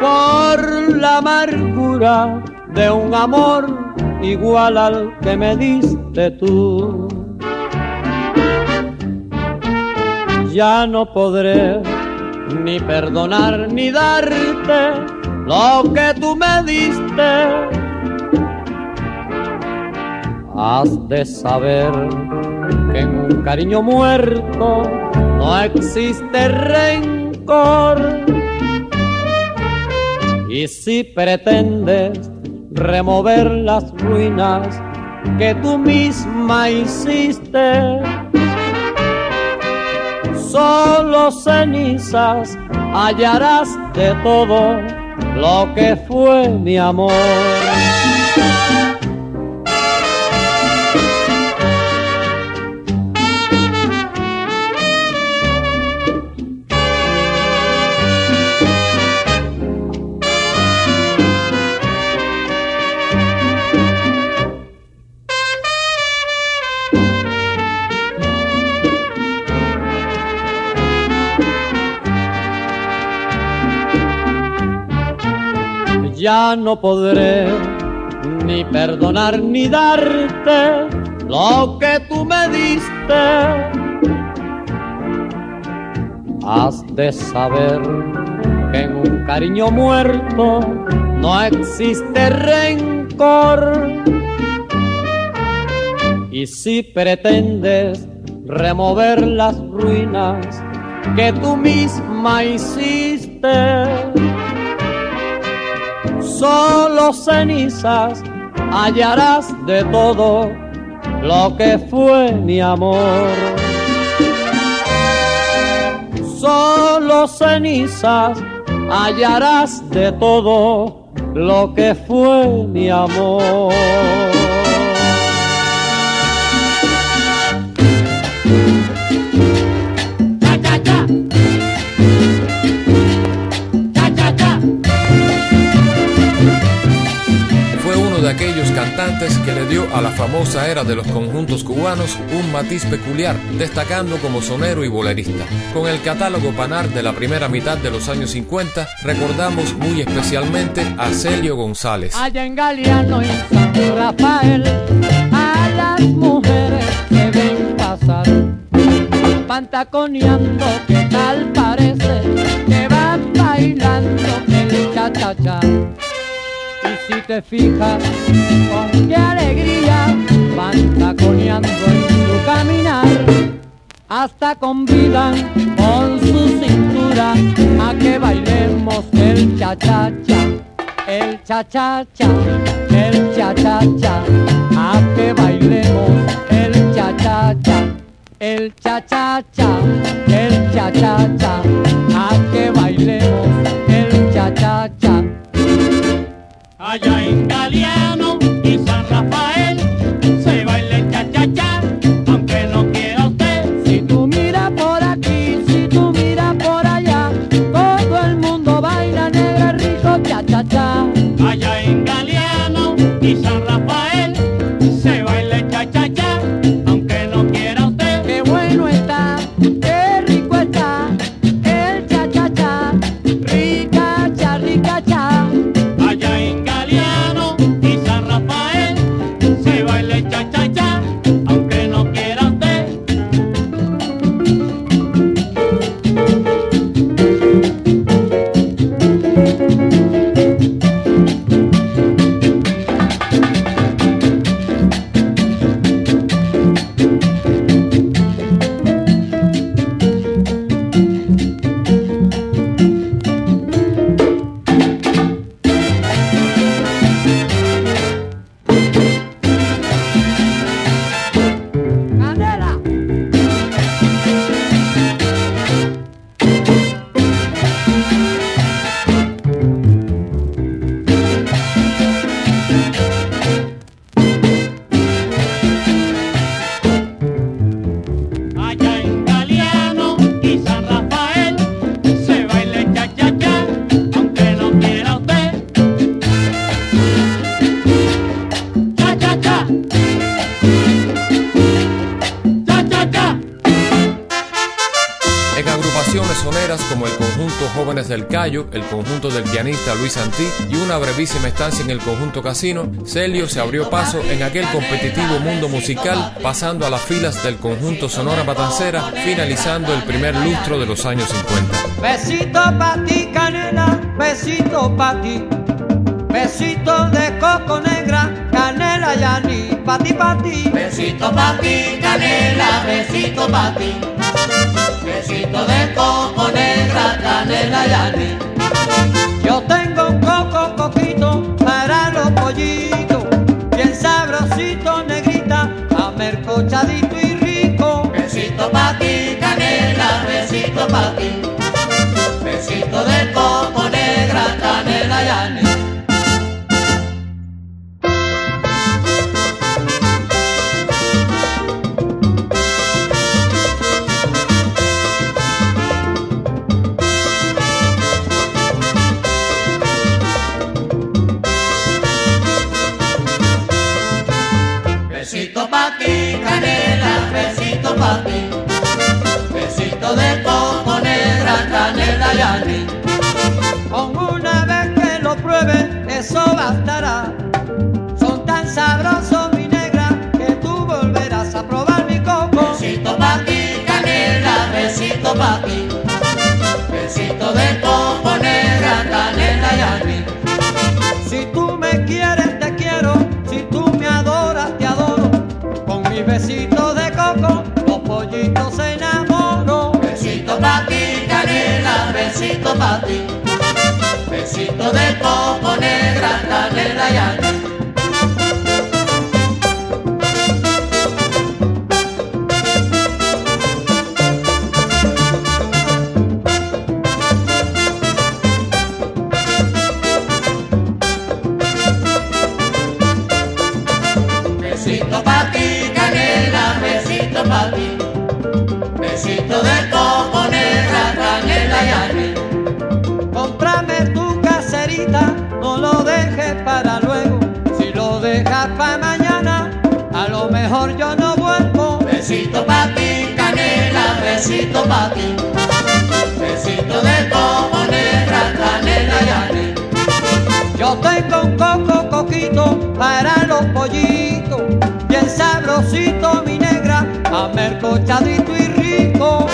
por la amargura de un amor igual al que me diste tú. Ya no podré ni perdonar ni darte lo que tú me diste. Has de saber que en un cariño muerto no existe rencor y si pretendes remover las ruinas que tú misma hiciste, solo cenizas hallarás de todo lo que fue mi amor. Ya no podré ni perdonar ni darte lo que tú me diste. Has de saber que en un cariño muerto no existe rencor. Y si pretendes remover las ruinas que tú misma hiciste, solo cenizas hallarás de todo lo que fue mi amor. Solo cenizas hallarás de todo lo que fue mi amor. Que le dio a la famosa era de los conjuntos cubanos un matiz peculiar, destacando como sonero y bolerista. Con el catálogo Panar de la primera mitad de los años 50, recordamos muy especialmente a Celio González. Allá en Galeano y San Rafael, a las mujeres que ven pasar, pantaconeando, que tal parece, que van bailando el cha-cha-cha si te fijas con qué alegría van taconeando en su caminar, hasta convidan con su cintura a que bailemos el cha-cha-cha, el cha-cha-cha, el cha-cha-cha, a que bailemos el cha-cha-cha, el cha-cha-cha, el cha-cha-cha, a que bailemos el cha-cha-cha allá en Galeano y San Rafael se baila el cha-cha-cha, aunque no quiera usted. Si tú miras por aquí, si tú miras por allá, todo el mundo baila negra rico cha-cha-cha. Allá en Galeano y San El conjunto del pianista Luis Santí y una brevísima estancia en el conjunto Casino, Celio se abrió paso en aquel competitivo mundo musical, pasando a las filas del conjunto Sonora Matancera, finalizando el primer lustro de los años 50. Besito pa' ti, canela, besito pa' ti. Besito de coco negra, canela y pa' ti, pa' ti. Besito pa' ti, canela, besito pa' ti. De coco negra, canela y Yo tengo un coco coquito para los pollitos, bien sabrosito, negrita, amercochadito y rico. Besito pa' ti, canela, besito pa' ti. Besito de coco Besito de coco negra, canela y anís. Con una vez que lo pruebe, eso bastará. Son tan sabrosos, mi negra, que tú volverás a probar mi coco. Besito pa' ti, canela, besito pa' ti. Besito de coco negra, canela y anís. Besito de coco negra, canela y pollitos, bien sabrosito mi negra, amercochadito y rico.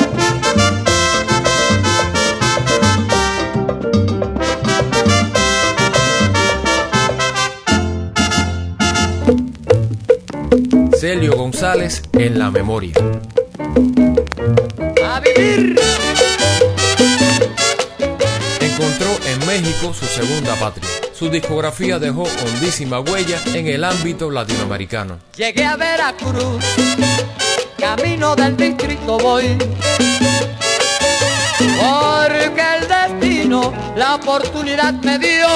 Celio González en la memoria. A vivir. Encontró en México su segunda patria. Su discografía dejó hondísima huella en el ámbito latinoamericano. Llegué a Veracruz, camino del distrito voy. Porque el destino la oportunidad me dio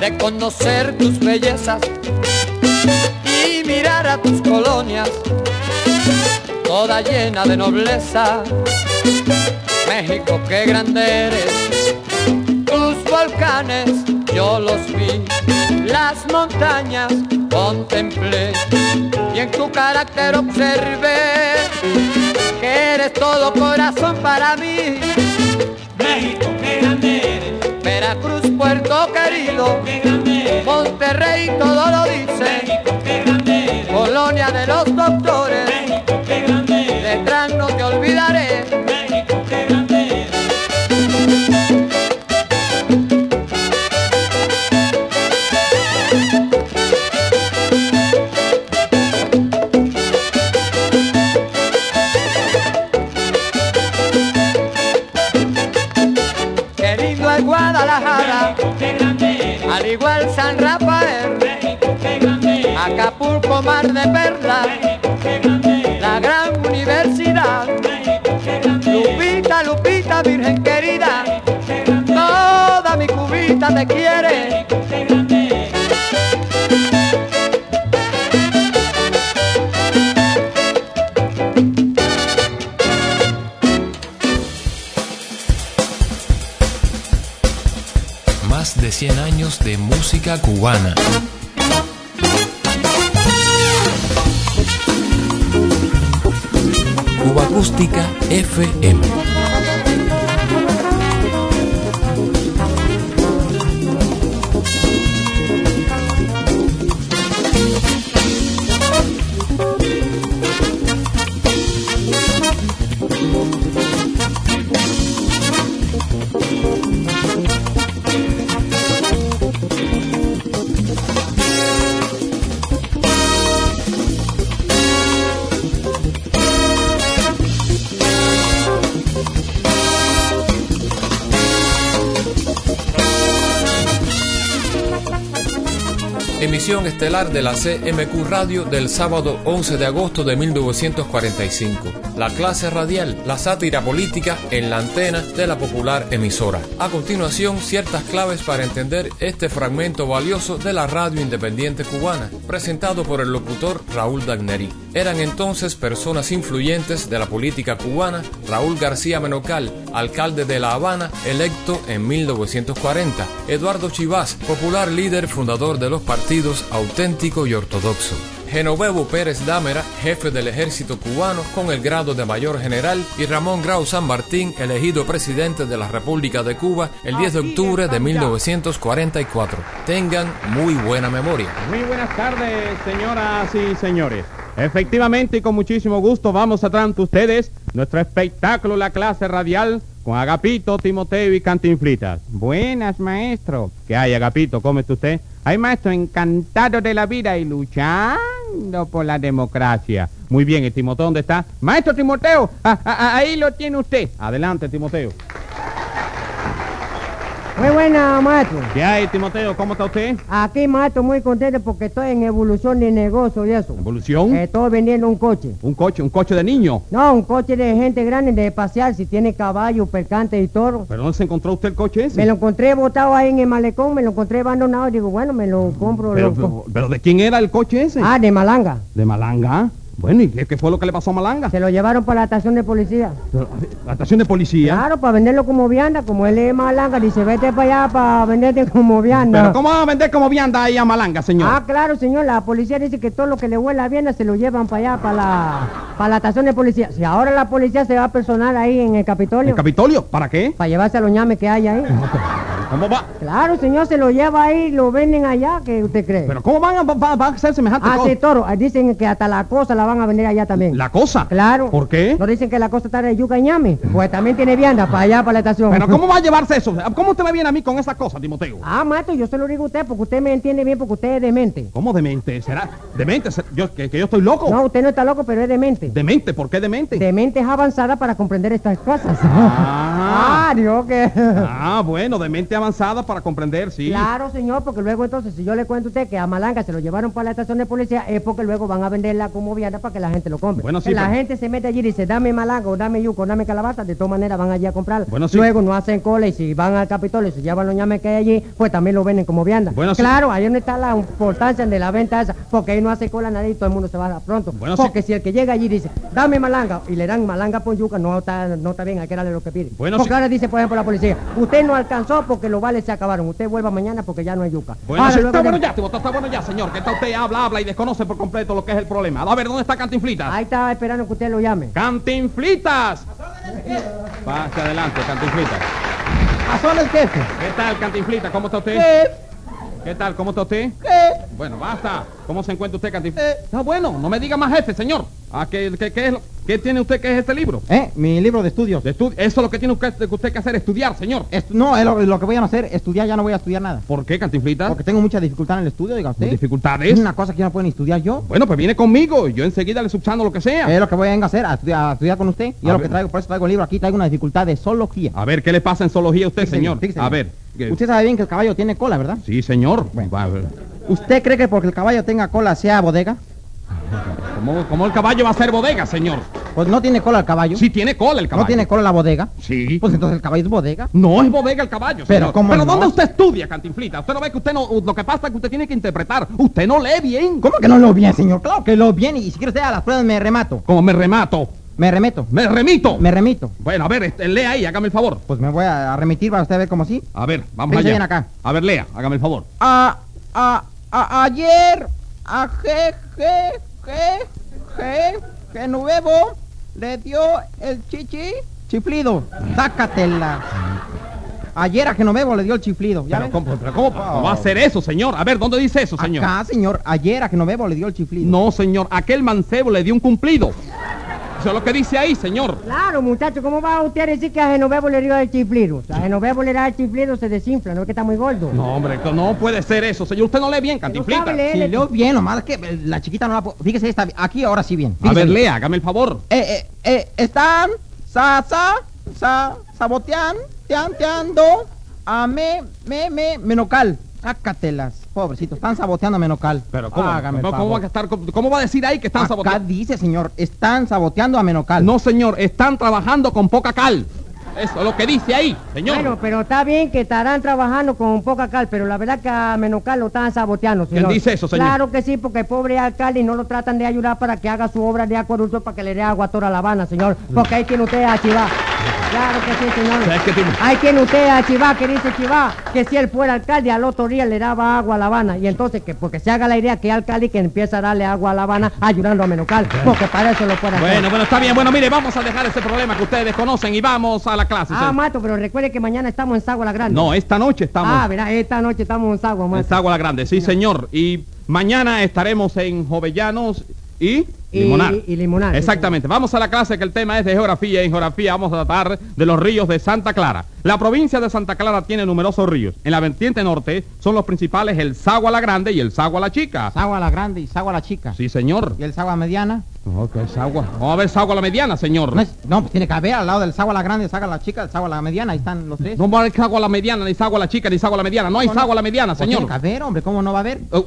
de conocer tus bellezas y mirar a tus colonias, toda llena de nobleza. México, qué grande eres, volcanes yo los vi, las montañas contemplé y en tu carácter observé que eres todo corazón para mí. México, qué grande eres. Veracruz, puerto querido, qué grande eres. Monterrey todo lo dice, México, qué grande eres. colonia de los doctores, quiere. Más de 100 años de música cubana. Cuba Acústica FM. Emisión estelar de la CMQ Radio del sábado 11 de agosto de 1945. La clase radial, la sátira política en la antena de la popular emisora. A continuación, ciertas claves para entender este fragmento valioso de la radio independiente cubana, presentado por el locutor Raúl Dagneri. Eran entonces personas influyentes de la política cubana, Raúl García Menocal, alcalde de La Habana, electo en 1940, Eduardo Chivás, popular líder fundador de los partidos auténtico y ortodoxo. Genovevo Pérez Dámera, jefe del ejército cubano con el grado de mayor general, y Ramón Grau San Martín, elegido presidente de la República de Cuba el 10 de octubre de 1944. Tengan muy buena memoria. Muy buenas tardes, señoras y señores. Efectivamente y con muchísimo gusto vamos a traer ante ustedes nuestro espectáculo La clase radial con Agapito, Timoteo y Cantinflitas. Buenas, maestro. ¿Qué hay, Agapito? ¿Cómo está usted? Ay, maestro, encantado de la vida y luchando por la democracia. Muy bien, ¿y Timoteo dónde está? Maestro Timoteo, ah, ah, ah, ahí lo tiene usted. Adelante, Timoteo. Muy buena, maestro. ¿Qué hay, Timoteo? ¿Cómo está usted? Aquí, maestro, muy contento porque estoy en evolución de negocio y eso. ¿Evolución? Estoy vendiendo un coche. Un coche, un coche de niño. No, un coche de gente grande, de pasear, si tiene caballo, percante y toro. ¿Pero dónde se encontró usted el coche ese? Me lo encontré botado ahí en el malecón, me lo encontré abandonado. Digo, bueno, me lo compro. Pero, lo co- pero, pero ¿de quién era el coche ese? Ah, de Malanga. ¿De Malanga? Bueno, ¿y qué, qué fue lo que le pasó a Malanga? Se lo llevaron para la estación de policía. La estación de policía. Claro, para venderlo como vianda. Como él es Malanga, dice, vete para allá para venderte como vianda. ¿Pero cómo va a vender como vianda ahí a Malanga, señor? Ah, claro, señor. La policía dice que todo lo que le huele a vianda se lo llevan para allá, para la, para la estación de policía. Si ahora la policía se va a personal ahí en el Capitolio, ¿El Capitolio? ¿Para qué? para llevarse a los ñames que hay ahí. ¿Cómo va? Claro, señor, se lo lleva ahí lo venden allá, ¿qué usted cree? ¿Pero cómo van a, va- va a hacer semejante ah, cosa? sí, toro. Dicen que hasta la cosa la van a vender allá también. ¿La cosa? Claro. ¿Por qué? ¿No dicen que la cosa está de yuca y ñame? Pues también tiene vianda para allá, para la estación. ¿Pero cómo va a llevarse eso? ¿Cómo usted me viene a mí con esa cosa, Timoteo? Ah, maestro, yo se lo digo a usted porque usted me entiende bien porque usted es demente. ¿Cómo demente? ¿Será demente? ¿Ser- Yo, que, que yo estoy loco? No, usted no está loco, pero es demente. ¿Demente? ¿Por qué demente? Demente es avanzada para comprender estas cosas. Ah. Ah, digo que... Ah, bueno, de mente avanzada para comprender, sí. Claro, señor, porque luego entonces, si yo le cuento a usted que a Malanga se lo llevaron para la estación de policía, es porque luego van a venderla como vianda para que la gente lo compre. Bueno, sí, Si la pero- gente se mete allí y dice, dame Malanga, o dame yuco, o dame calabaza, de todas maneras van allí a comprarla. Bueno, sí. Luego no hacen cola y si van al Capitolio y se llevan los ñames que hay allí, pues también lo venden como vianda. Bueno, sí. claro, ahí donde está la importancia de la venta esa, porque ahí no hace cola nadie y todo el mundo se va a pronto. Bueno, sí. porque si el que llega allí dice, dame Malanga, y le dan Malanga por yuca, no está, no está bien, hay que darle lo que pide. Bueno, porque sí. ahora dice, por ejemplo, la policía, usted no alcanzó porque los vales se acabaron, usted vuelva mañana porque ya no hay yuca. Bueno, Ahora, sí, luego está de- bueno ya, está bueno ya, señor. Que está usted habla, habla y desconoce por completo lo que es el problema. A ver, ¿dónde está Cantinflitas? Ahí está esperando que usted lo llame. ¡Cantinflitas! Pase adelante, Cantinflitas. ¿A el jefe? ¿Qué tal, Cantinflitas? ¿Cómo está usted? ¿Qué tal? ¿Cómo está usted? Bueno, basta. ¿Cómo se encuentra usted, Cantinflitas? Ah, bueno, no me diga más jefe, señor. Ah, ¿qué, qué, qué es lo- qué tiene usted que es este libro? ¿Eh? Mi libro de estudios. De estu- Eso es lo que tiene usted, que usted que hacer, estudiar, señor. No, es lo, lo que voy a hacer. Estudiar ya no voy a estudiar nada. ¿Por qué, Cantinflitas? Porque tengo mucha dificultad en el estudio, diga usted. ¿Dificultades? Es una cosa que no puedo ni estudiar yo. Bueno, pues viene conmigo y yo enseguida le subsano lo que sea. Es lo que voy a hacer, a estudiar, a estudiar con usted. Y A es lo ver. que traigo, por eso traigo el libro aquí, traigo una dificultad de zoología. A ver, ¿qué le pasa en zoología a usted, Fíjese señor? fíjese a ver. ¿Qué- Usted sabe bien que el caballo tiene cola, ¿verdad? Sí, señor. Bueno. Va, a ver. ¿Usted cree que porque el caballo tenga cola sea bodega? ¿Cómo, cómo el caballo va a ser bodega, señor? Pues no tiene cola el caballo. Sí tiene cola el caballo. ¿No tiene cola la bodega? Sí. Pues entonces el caballo es bodega. No es bodega el caballo, Pero, señor. ¿cómo Pero no? ¿dónde usted estudia, Cantinflita? Usted no ve que usted no... Lo que pasa es que usted tiene que interpretar. Usted no lee bien. ¿Cómo que no lo bien, señor? Claro que lo bien. Y si quiere usted a las pruebas me remato. Como me remato. Me remeto. Me remito. Me remito. Bueno, a ver, este, lea ahí, hágame el favor. Pues me voy a remitir para usted ver cómo sí. A ver, vamos Fíjese allá. bien acá. A ver, lea, hágame el favor. A, a, a, ayer, a je, je, je, je, Genuevo le dio el chichi chiflido. Sácatela. Ayer a Genovevo le dio el chiflido. ¿ya Pero? ¿cómo, pero cómo cómo va a hacer eso, señor? A ver, ¿dónde dice eso, señor? Acá, señor. Ayer a Genovevo le dio el chiflido. No, señor, aquel mancebo le dio un cumplido. Eso es lo que dice ahí, señor. Claro, muchacho, ¿cómo va usted a decir que a Genovevo le dio el chiflido? A Genovevo le da el chiflido, se desinfla, ¿no es que está muy gordo? No, hombre, no puede ser eso, señor. Usted no lee bien, Cantinflita. leer. Sí, leo bien, nomás es que eh, la chiquita no la puedo... Fíjese, está aquí ahora sí bien. A ver, bien. lea, hágame el favor. Eh, eh, eh, están sa, sa, sa, sabotean, tean, teando, a me, me, me, menocal. Sácatelas, pobrecitos, están saboteando a Menocal. Pero ¿cómo? Hágame el ¿Cómo, cómo favor. va a estar, cómo, cómo va a decir ahí que están Acá saboteando? dice, señor, están saboteando a Menocal. No, señor, están trabajando con poca cal. Eso es lo que dice ahí, señor. Bueno, pero está bien que estarán trabajando con poca cal, pero la verdad que a Menocal lo están saboteando, ¿Quién señor. dice eso, señor? Claro que sí, porque el pobre alcalde no lo tratan de ayudar para que haga su obra de acueducto para que le dé agua a toda La Habana, señor. Porque ahí tiene usted a Chivá. Claro que sí, señor. ¿Sabes qué tiene? Ahí tiene usted a Chivá, que dice Chivá, que si él fuera alcalde, al otro día le daba agua a La Habana. Y entonces, que porque se haga la idea que alcalde que empieza a darle agua a La Habana ayudando a Menocal, porque para eso lo puede hacer. Bueno, bueno, está bien. Bueno, mire, vamos a dejar ese problema que ustedes conocen y vamos a la clase. Ah. Mato, pero recuerde que mañana estamos en Sagua la Grande. no, esta noche estamos Ah, verá, esta noche estamos en Sagua, en Mato. Sagua la Grande. Sí, señor. Y mañana estaremos en Jovellanos y... Y- Limonar. y Limonar, sí, Exactamente. Vamos a la clase que el tema es de geografía y en geografía vamos a tratar de los ríos de Santa Clara. La provincia de Santa Clara tiene numerosos ríos. En la vertiente norte son los principales el Sagua la Grande y el Sagua la Chica. Sagua la grande y Sagua la chica. Sí, señor. ¿Y el Sagua mediana? Ok, Sagua. Vamos a ver Sagua la mediana, señor. No, es- no, pues tiene que haber al lado del Sagua la grande, Sagua la chica, el Sagua la mediana, ahí están los tres. No va a haber Sagua la mediana, ni Sagua la chica, ni Sagua la mediana. No hay ¿Cómo no? Sagua la mediana, Pues tiene señor. que haber, hombre, ¿cómo no va a haber? Eh,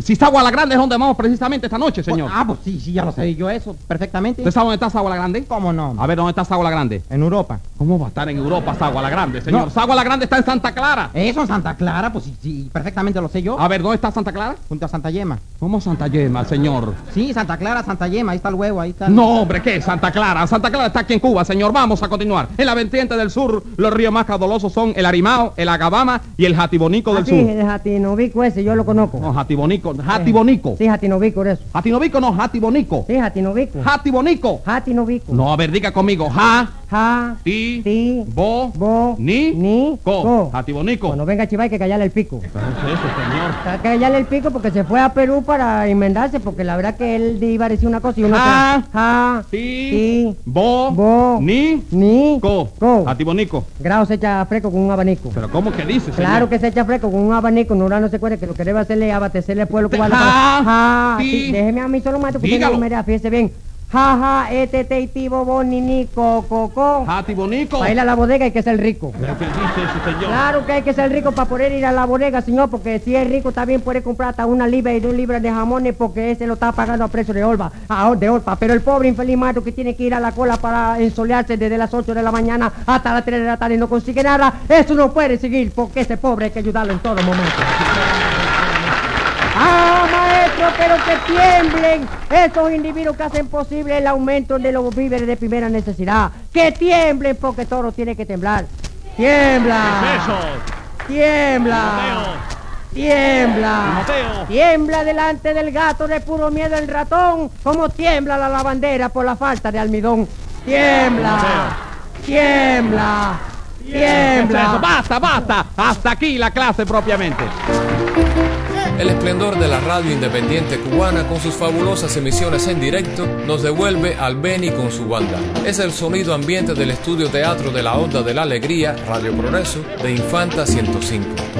Si Sagua la Grande es donde vamos precisamente esta noche, señor. Ah, pues sí, sí, ya lo sé yo eso perfectamente. ¿Usted sabe dónde está Sagua la Grande? ¿Cómo no? A ver, ¿dónde está Sagua la Grande? En Europa. ¿Cómo va a estar en Europa Sagua la Grande, señor? No. Sagua la Grande está en Santa Clara. Eso en Santa Clara, pues sí, sí, perfectamente lo sé yo. A ver, ¿dónde está Santa Clara? Junto a Santa Yema. ¿Cómo Santa Yema, señor? Sí, Santa Clara, Santa Yema, ahí está el huevo, ahí está. el- No, hombre, ¿qué? Santa Clara. Santa Clara está aquí en Cuba, señor. Vamos a continuar. En la vertiente del sur, los ríos más caudalosos son el Arimao, el Agabama y el Jatibonico del sur. el Jatinovico ese, yo lo conozco. No, Jatibonico. Jatibonico. Sí, Jatinovico, eso. Jatinovico no, Jatibonico. Sí, Jatinovico. Jatibonico. Jatinovico. No, a ver, diga conmigo. Ja, Ja, ti, ti, bo, bo, ni, ni, co. co. Jatibonico. Cuando venga Chivá hay que callarle el pico. ¿Qué es eso, señor? Hay que callarle el pico porque se fue a Perú para enmendarse, porque la verdad que él iba a decir una cosa y uno Ja, otra. Ja, Ti, ti, bo, bo, ni, ni, co. co. Jatibonico. Grado se echa fresco con un abanico. Pero ¿cómo que dice, señor? Claro que se echa fresco con un abanico, no no se acuerde que lo que debe hacerle es abastecerle al pueblo cubano. ja, ja, ti, déjeme a mí solo mato, porque no me fíjese bien. Ja, ja, este, te, ti, bobo, ni, ni, co, co, co. Jatibonico. Para ir a la bodega hay que ser rico. ¿Pero qué dice ese señor? Claro que hay que ser rico para poder ir a la bodega, señor, porque si es rico también puede comprar hasta una libra y dos libras de jamones porque ese lo está pagando a precio de olva, a, de olpa. Pero el pobre infeliz mato que tiene que ir a la cola para ensolearse desde las 8 de la mañana hasta las 3 de la tarde y no consigue nada, eso no puede seguir porque ese pobre hay que ayudarlo en todo momento. ¡Ah, maestro, pero que tiemblen! Esos individuos que hacen posible el aumento de los víveres de primera necesidad. ¡Que tiemblen! Porque todo tiene que temblar. ¡Tiembla! ¡Tiembla! ¡Tiembla! ¡Tiembla delante del gato de puro miedo el ratón! Como tiembla la lavandera por la falta de almidón. ¡Tiembla! ¡Tiembla! ¡Tiembla! Basta, basta. Hasta aquí la clase propiamente. El esplendor de la radio independiente cubana con sus fabulosas emisiones en directo nos devuelve al Beni con su banda. Es el sonido ambiente del estudio teatro de la Onda de la Alegría, Radio Progreso, de Infanta 105.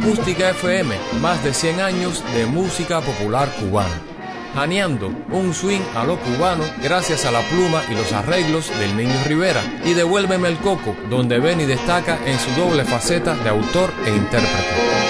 Acústica FM, más de 100 años de música popular cubana. Janeando un swing a lo cubano gracias a la pluma y los arreglos del Niño Rivera y Devuélveme el Coco, donde Benny destaca en su doble faceta de autor e intérprete.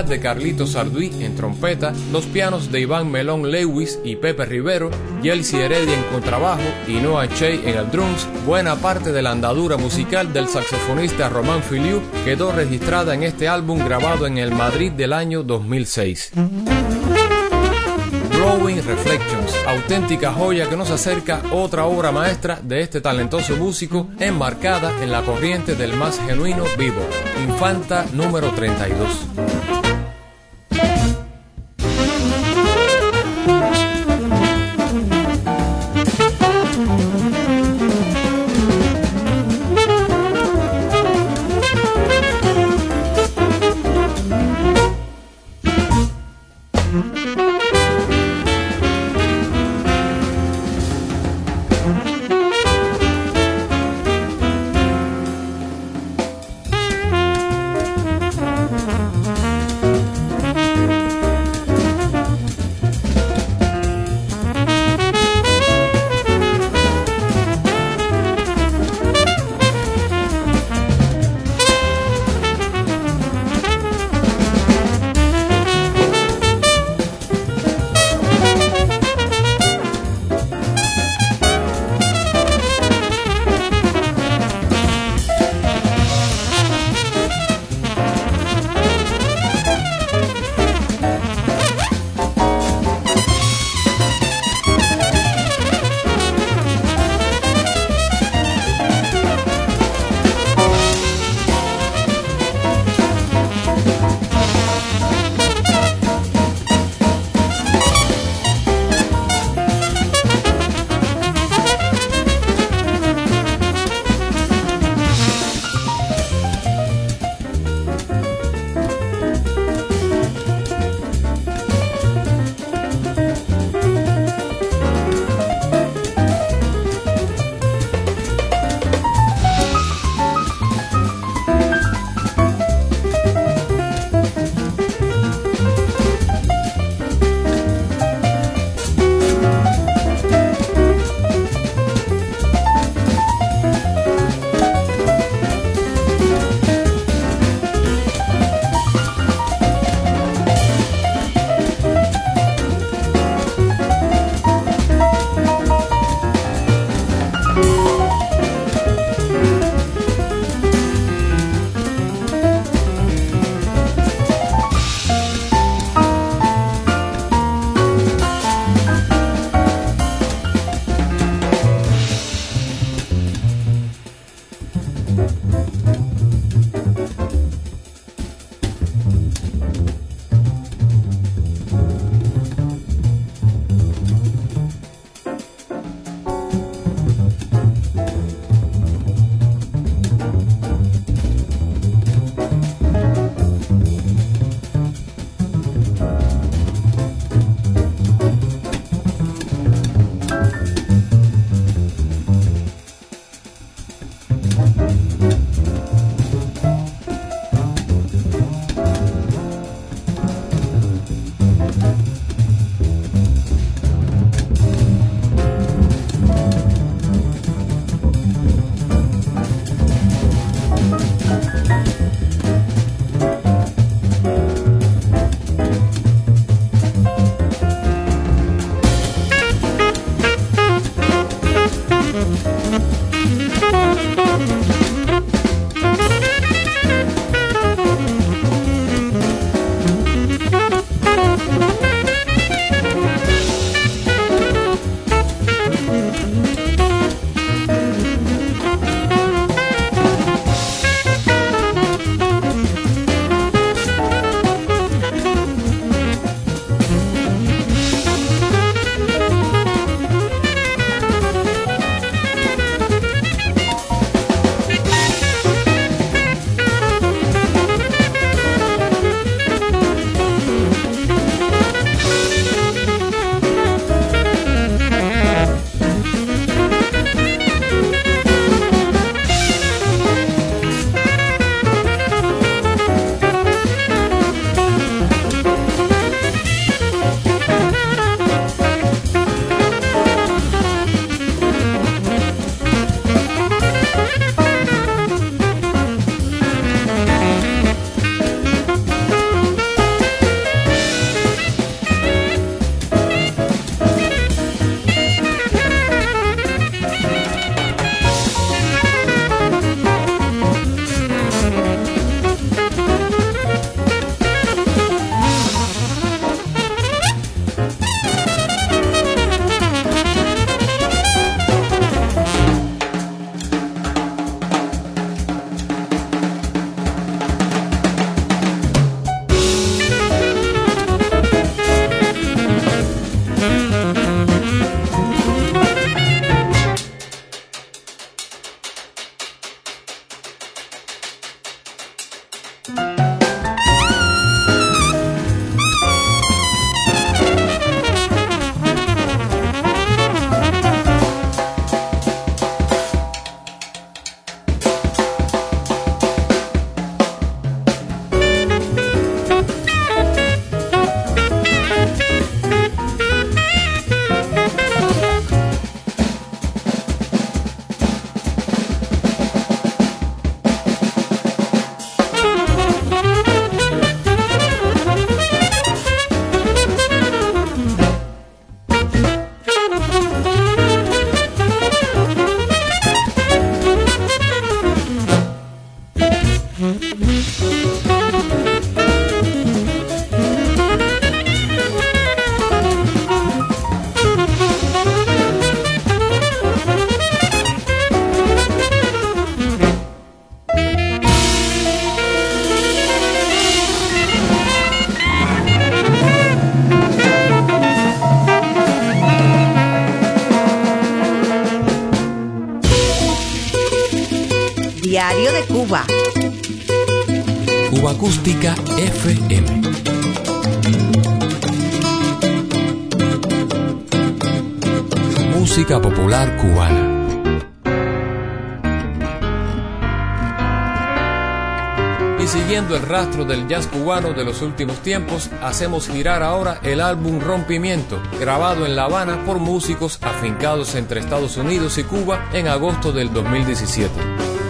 De Carlito Sarduí en trompeta, los pianos de Iván Melón Lewis y Pepe Rivero, Yelsi Heredia en contrabajo y Noah Che en el drums, buena parte de la andadura musical del saxofonista Román Filiu quedó registrada en este álbum grabado en el Madrid del año 2006. Growing Reflections, auténtica joya que nos acerca otra obra maestra de este talentoso músico enmarcada en la corriente del más genuino vivo, Infanta número 32. Acústica FM. Música popular cubana. Y siguiendo el rastro del jazz cubano de los últimos tiempos, hacemos girar ahora el álbum Rompimiento, grabado en La Habana por músicos afincados entre Estados Unidos y Cuba en agosto del 2017.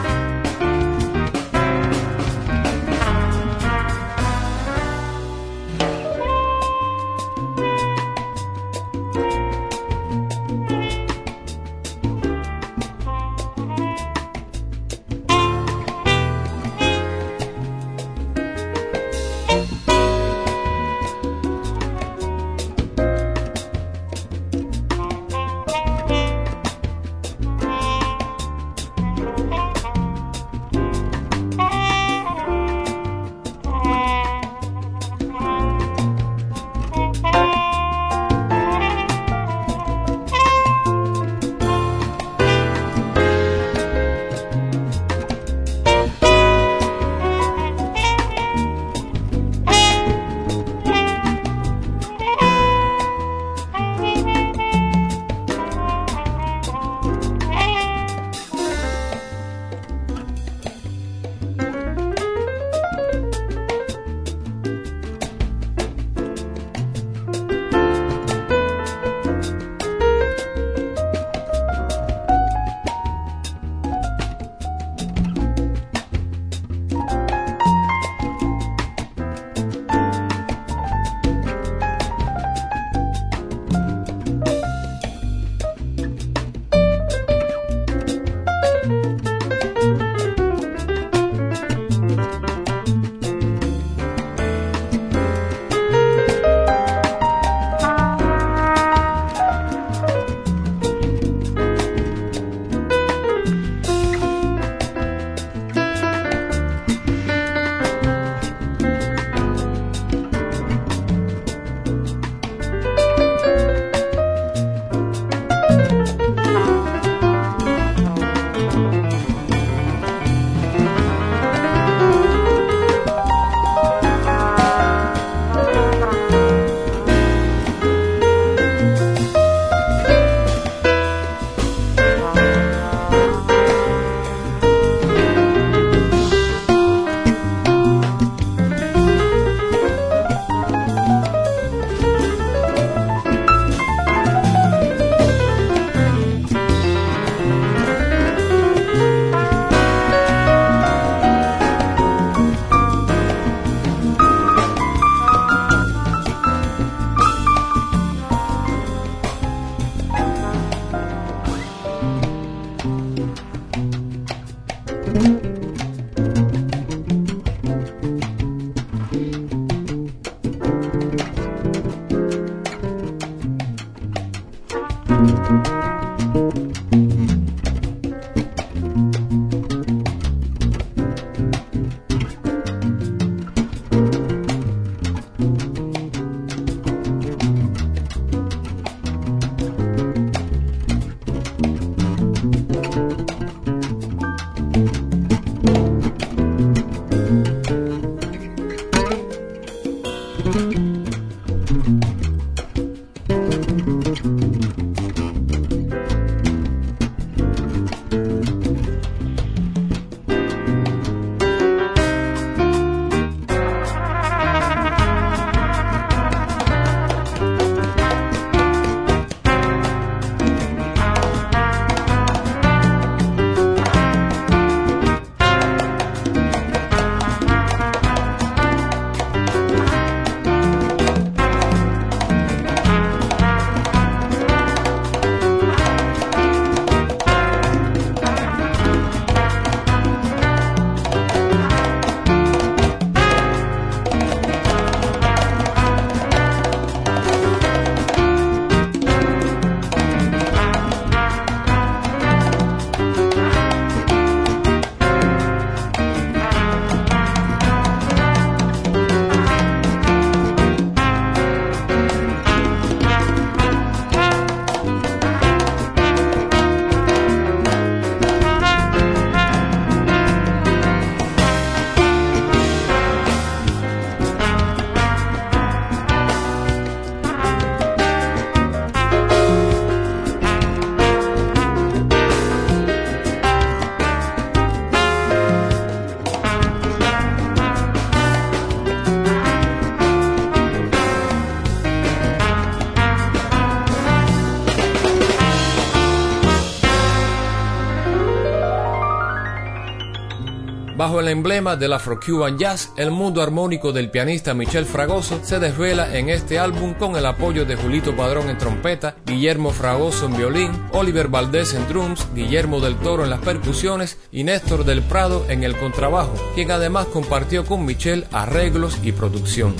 Bajo el emblema del Afro-Cuban Jazz, el mundo armónico del pianista Michel Fragoso se desvela en este álbum con el apoyo de Julito Padrón en trompeta, Guillermo Fragoso en violín, Oliver Valdés en drums, Guillermo del Toro en las percusiones y Néstor del Prado en el contrabajo, quien además compartió con Michel arreglos y producción.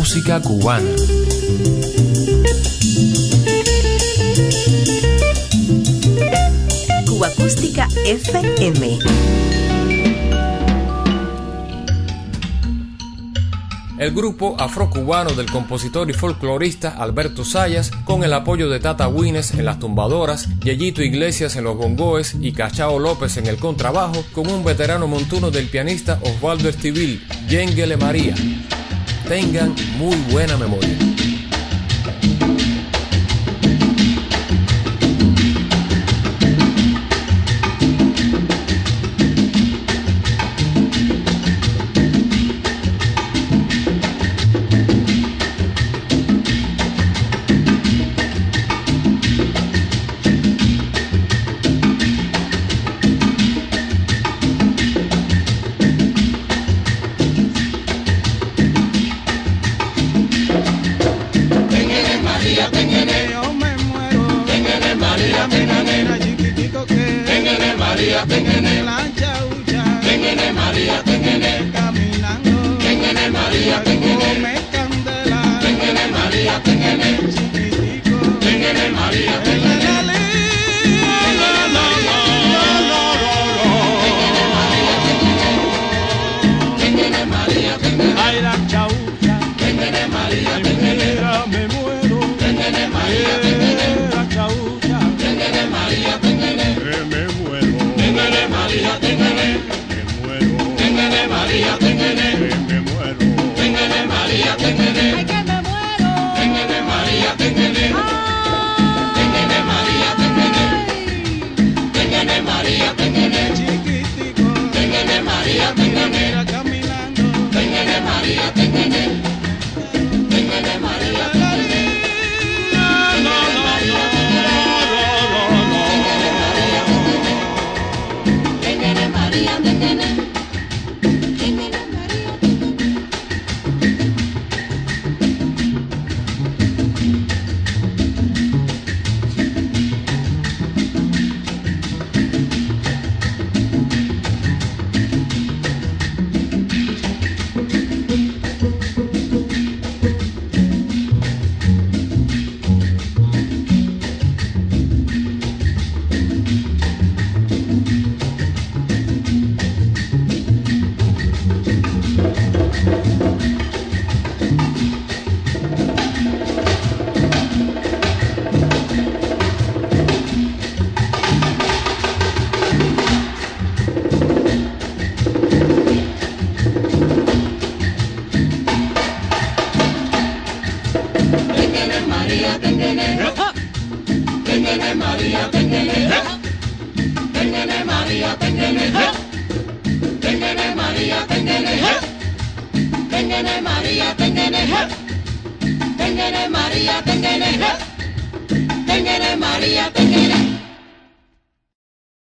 Música cubana. Cuba Acústica FM. El grupo afrocubano del compositor y folclorista Alberto Sayas, con el apoyo de Tata Wines en las tumbadoras, Yeyito Iglesias en los bongoes y Cachao López en el contrabajo, con un veterano montuno del pianista Osvaldo Estivil, Yenguele María tengan muy buena memoria.